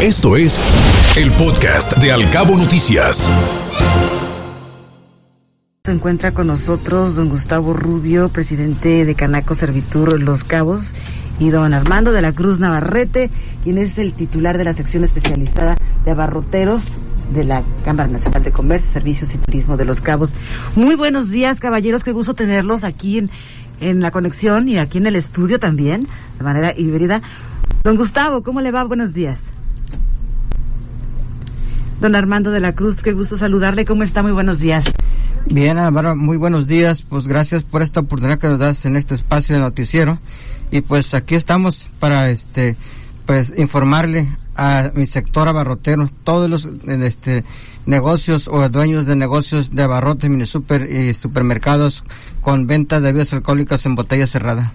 Esto es el podcast de Alcabo Noticias. Se encuentra con nosotros don Gustavo Rubio, presidente de Canaco Servitur Los Cabos, y don Armando de la Cruz Navarrete, quien es el titular de la sección especializada de abarroteros de la Cámara Nacional de Comercio, Servicios y Turismo de Los Cabos. Muy buenos días, caballeros, qué gusto tenerlos aquí en, en la conexión y aquí en el estudio también, de manera híbrida. Don Gustavo, ¿cómo le va? Buenos días. Don Armando de la Cruz, qué gusto saludarle. ¿Cómo está? Muy buenos días. Bien, Álvaro, muy buenos días. Pues gracias por esta oportunidad que nos das en este espacio de noticiero. Y pues aquí estamos para este pues informarle a mi sector abarrotero, todos los este negocios o dueños de negocios de abarrotes, mini super y supermercados con venta de bebidas alcohólicas en botella cerrada.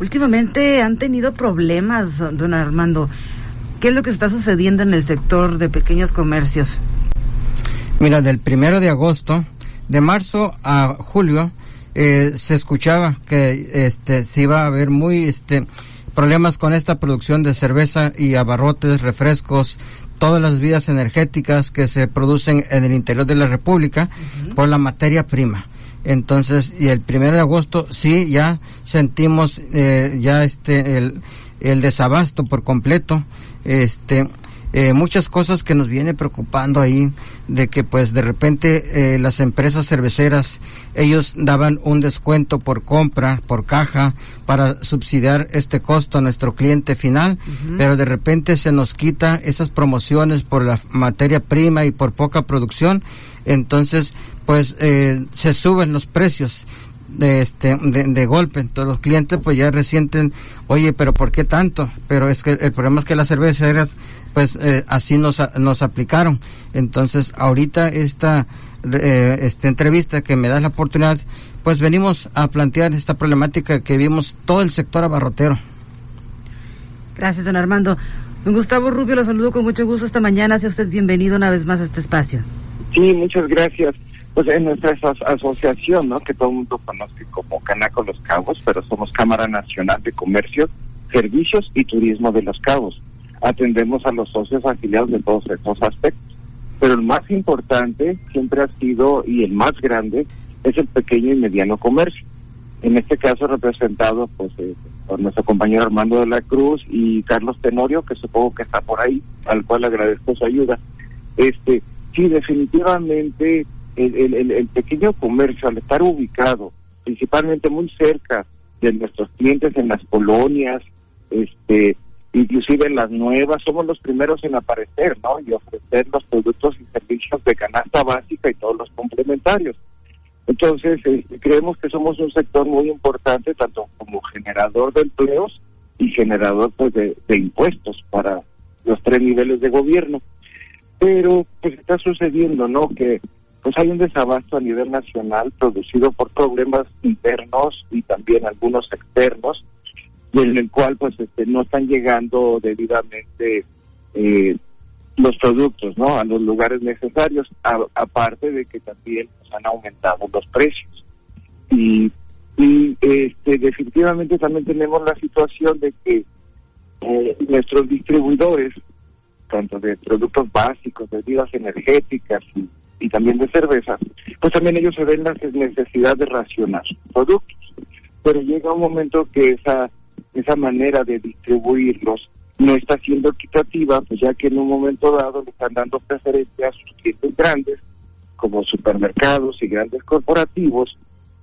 Últimamente han tenido problemas, don Armando. ¿Qué es lo que está sucediendo en el sector de pequeños comercios? Mira, del primero de agosto, de marzo a julio, eh, se escuchaba que este se iba a haber muy este problemas con esta producción de cerveza y abarrotes, refrescos, todas las vías energéticas que se producen en el interior de la República por la materia prima. Entonces, y el primero de agosto sí ya sentimos eh, ya este el, el desabasto por completo. Este, eh, muchas cosas que nos viene preocupando ahí de que pues de repente eh, las empresas cerveceras ellos daban un descuento por compra por caja para subsidiar este costo a nuestro cliente final pero de repente se nos quita esas promociones por la materia prima y por poca producción entonces pues eh, se suben los precios de este de, de, golpe. Entonces los clientes pues ya resienten oye pero por qué tanto pero es que el problema es que las cerveceras pues eh, así nos nos aplicaron. Entonces ahorita esta eh, esta entrevista que me da la oportunidad pues venimos a plantear esta problemática que vimos todo el sector abarrotero. Gracias don Armando. Don Gustavo Rubio lo saludo con mucho gusto esta mañana. Sea usted bienvenido una vez más a este espacio. Sí muchas gracias pues en nuestra asociación, ¿no? Que todo el mundo conoce como Canaco Los Cabos, pero somos Cámara Nacional de Comercio, Servicios y Turismo de Los Cabos. Atendemos a los socios afiliados de todos estos aspectos. Pero el más importante siempre ha sido, y el más grande, es el pequeño y mediano comercio. En este caso representado pues eh, por nuestro compañero Armando de la Cruz y Carlos Tenorio, que supongo que está por ahí, al cual agradezco su ayuda. Este, sí, definitivamente el, pequeño comercio, al estar ubicado principalmente muy cerca de nuestros clientes en las colonias, este, inclusive en las nuevas, somos los primeros en aparecer, ¿no? Y ofrecer los productos y servicios de canasta básica y todos los complementarios. Entonces, este, creemos que somos un sector muy importante, tanto como generador de empleos y generador pues, de, de impuestos para los tres niveles de gobierno. Pero, pues está sucediendo, ¿no? Que pues hay un desabasto a nivel nacional producido por problemas internos y también algunos externos y en el cual pues este no están llegando debidamente eh, los productos no a los lugares necesarios aparte de que también pues, han aumentado los precios. Y, y este definitivamente también tenemos la situación de que eh, nuestros distribuidores tanto de productos básicos de bebidas energéticas y y también de cerveza, pues también ellos se ven la necesidad de racionar productos. Pero llega un momento que esa, esa manera de distribuirlos no está siendo equitativa, pues ya que en un momento dado le están dando preferencia a sus clientes grandes, como supermercados y grandes corporativos,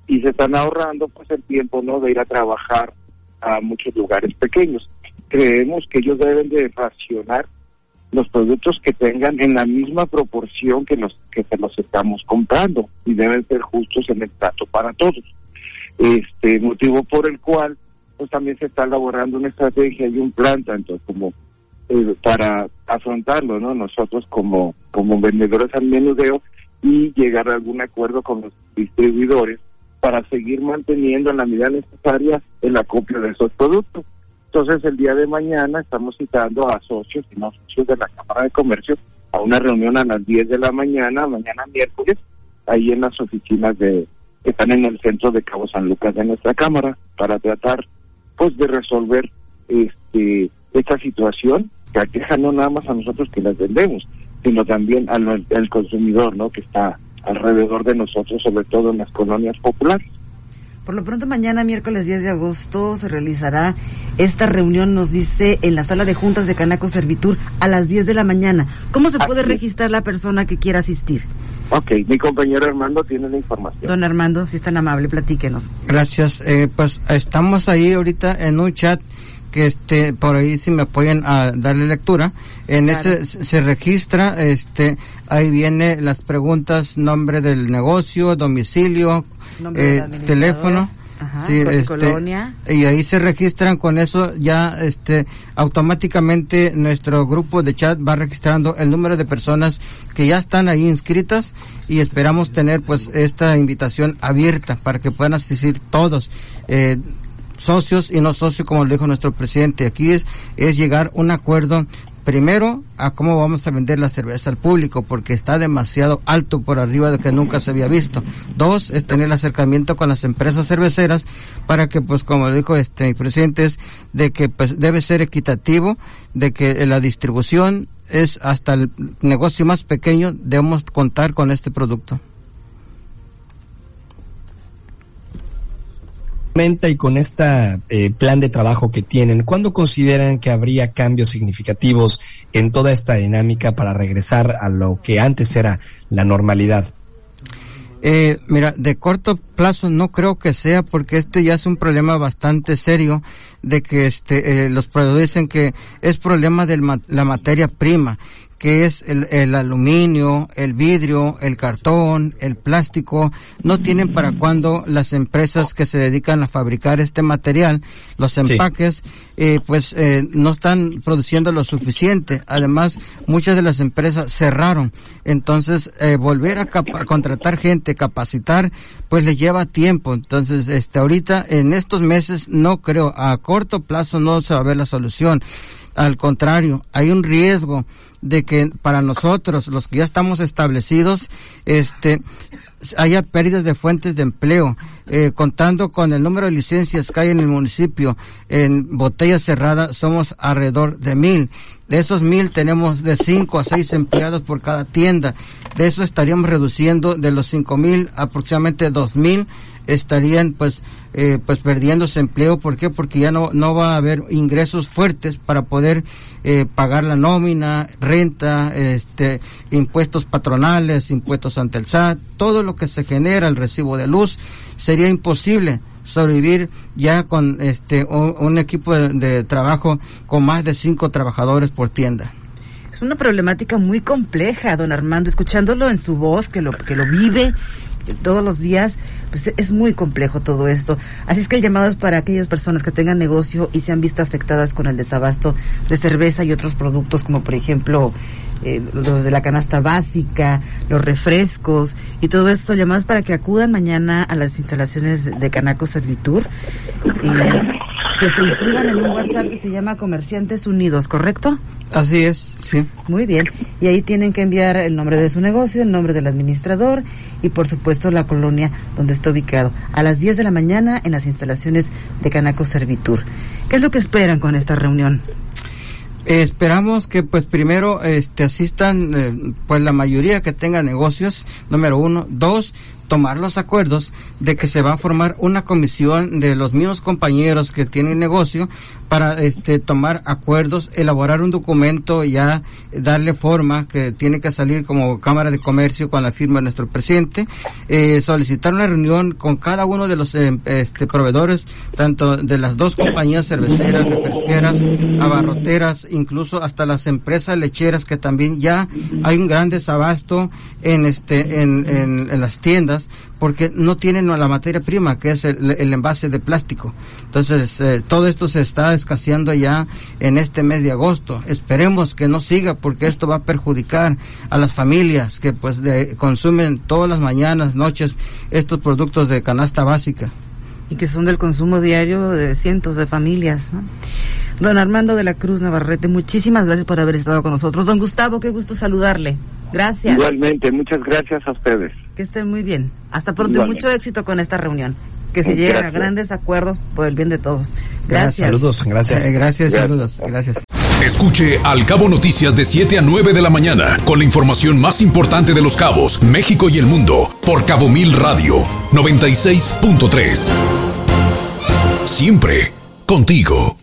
y se están ahorrando pues el tiempo no de ir a trabajar a muchos lugares pequeños. Creemos que ellos deben de racionar los productos que tengan en la misma proporción que los que se los estamos comprando y deben ser justos en el trato para todos. Este motivo por el cual pues también se está elaborando una estrategia y un plan tanto como eh, para afrontarlo, ¿no? Nosotros como como vendedores al menudeo y llegar a algún acuerdo con los distribuidores para seguir manteniendo en la medida necesaria el acopio de esos productos. Entonces, el día de mañana estamos citando a socios y no socios de la Cámara de Comercio a una reunión a las 10 de la mañana, mañana miércoles, ahí en las oficinas de que están en el centro de Cabo San Lucas de nuestra Cámara, para tratar, pues, de resolver este esta situación que aqueja no nada más a nosotros que las vendemos, sino también al, al consumidor, ¿no? Que está alrededor de nosotros, sobre todo en las colonias populares. Por lo pronto, mañana, miércoles 10 de agosto, se realizará esta reunión, nos dice, en la sala de juntas de Canaco Servitur a las 10 de la mañana. ¿Cómo se puede registrar la persona que quiera asistir? Ok, mi compañero Armando tiene la información. Don Armando, si es tan amable, platíquenos. Gracias. Eh, pues estamos ahí ahorita en un chat que este por ahí si me apoyan a darle lectura en ese se registra este ahí viene las preguntas nombre del negocio domicilio eh, teléfono sí, este, y ahí se registran con eso ya este automáticamente nuestro grupo de chat va registrando el número de personas que ya están ahí inscritas y esperamos tener pues esta invitación abierta para que puedan asistir todos eh, socios y no socios, como lo dijo nuestro presidente. Aquí es, es llegar a un acuerdo primero a cómo vamos a vender la cerveza al público porque está demasiado alto por arriba de que nunca se había visto. Dos es tener el acercamiento con las empresas cerveceras para que pues como dijo este presidente es de que pues debe ser equitativo, de que la distribución es hasta el negocio más pequeño debemos contar con este producto. Y con este plan de trabajo que tienen, ¿cuándo consideran que habría cambios significativos en toda esta dinámica para regresar a lo que antes era la normalidad? Eh, mira, de corto plazo no creo que sea porque este ya es un problema bastante serio de que este eh, los dicen que es problema de la materia prima que es el, el, aluminio, el vidrio, el cartón, el plástico, no tienen para cuando las empresas que se dedican a fabricar este material, los empaques, eh, pues eh, no están produciendo lo suficiente. Además, muchas de las empresas cerraron. Entonces, eh, volver a, a, contratar gente, capacitar, pues le lleva tiempo. Entonces, este, ahorita, en estos meses, no creo, a corto plazo no se va a ver la solución. Al contrario, hay un riesgo de que para nosotros, los que ya estamos establecidos, este, haya pérdidas de fuentes de empleo, eh, contando con el número de licencias que hay en el municipio, en botella cerrada somos alrededor de mil. De esos mil tenemos de cinco a seis empleados por cada tienda. De eso estaríamos reduciendo de los cinco mil aproximadamente dos mil estarían pues eh, pues perdiéndose empleo ¿por qué? porque ya no no va a haber ingresos fuertes para poder eh, pagar la nómina renta este impuestos patronales impuestos ante el SAT todo lo que se genera el recibo de luz sería imposible sobrevivir ya con este un, equipo de, de trabajo con más de cinco trabajadores por tienda es una problemática muy compleja, don Armando, escuchándolo en su voz, que lo, que lo vive todos los días, pues es muy complejo todo esto. Así es que el llamado es para aquellas personas que tengan negocio y se han visto afectadas con el desabasto de cerveza y otros productos como por ejemplo eh, los de la canasta básica, los refrescos y todo esto, llamados para que acudan mañana a las instalaciones de Canaco Servitur y que se inscriban en un WhatsApp que se llama Comerciantes Unidos, ¿correcto? Así es, sí. Muy bien. Y ahí tienen que enviar el nombre de su negocio, el nombre del administrador y por supuesto la colonia donde está ubicado. A las 10 de la mañana en las instalaciones de Canaco Servitur. ¿Qué es lo que esperan con esta reunión? Esperamos que pues primero este asistan eh, pues la mayoría que tenga negocios número uno. Dos tomar los acuerdos de que se va a formar una comisión de los mismos compañeros que tienen negocio para este tomar acuerdos, elaborar un documento y ya darle forma que tiene que salir como Cámara de Comercio con la firma de nuestro presidente, eh, solicitar una reunión con cada uno de los eh, este, proveedores, tanto de las dos compañías cerveceras, refresqueras, abarroteras, incluso hasta las empresas lecheras que también ya hay un gran desabasto en este en, en las tiendas porque no tienen la materia prima que es el, envase de plástico. Entonces, eh, todo esto se está escaseando ya en este mes de agosto. Esperemos que no siga porque esto va a perjudicar a las familias que pues consumen todas las mañanas, noches estos productos de canasta básica. Y que son del consumo diario de cientos de familias. Don Armando de la Cruz Navarrete, muchísimas gracias por haber estado con nosotros. Don Gustavo, qué gusto saludarle. Gracias. Igualmente, muchas gracias a ustedes. Que estén muy bien. Hasta pronto y mucho éxito con esta reunión. Que se lleguen a grandes acuerdos por el bien de todos. Gracias. Saludos, gracias. Eh, gracias, saludos. Gracias. Escuche Al Cabo Noticias de 7 a 9 de la mañana con la información más importante de los cabos, México y el mundo por Cabo Mil Radio 96.3. Siempre contigo.